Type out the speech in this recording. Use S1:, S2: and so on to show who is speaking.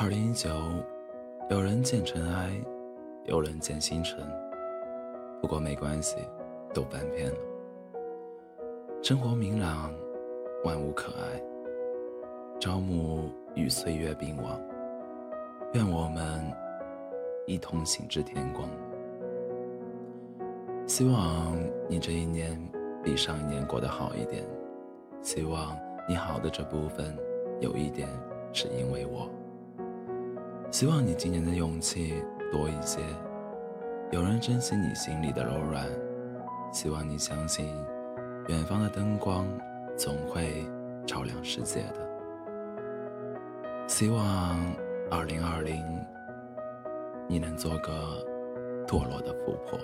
S1: 二零一九，有人见尘埃，有人见星辰。不过没关系，都翻篇了。生活明朗，万物可爱。朝暮与岁月并往，愿我们一同行至天光。希望你这一年比上一年过得好一点。希望你好的这部分有一点是因为我。希望你今年的勇气多一些，有人珍惜你心里的柔软。希望你相信，远方的灯光总会照亮世界的。希望二零二零，你能做个堕落的富婆。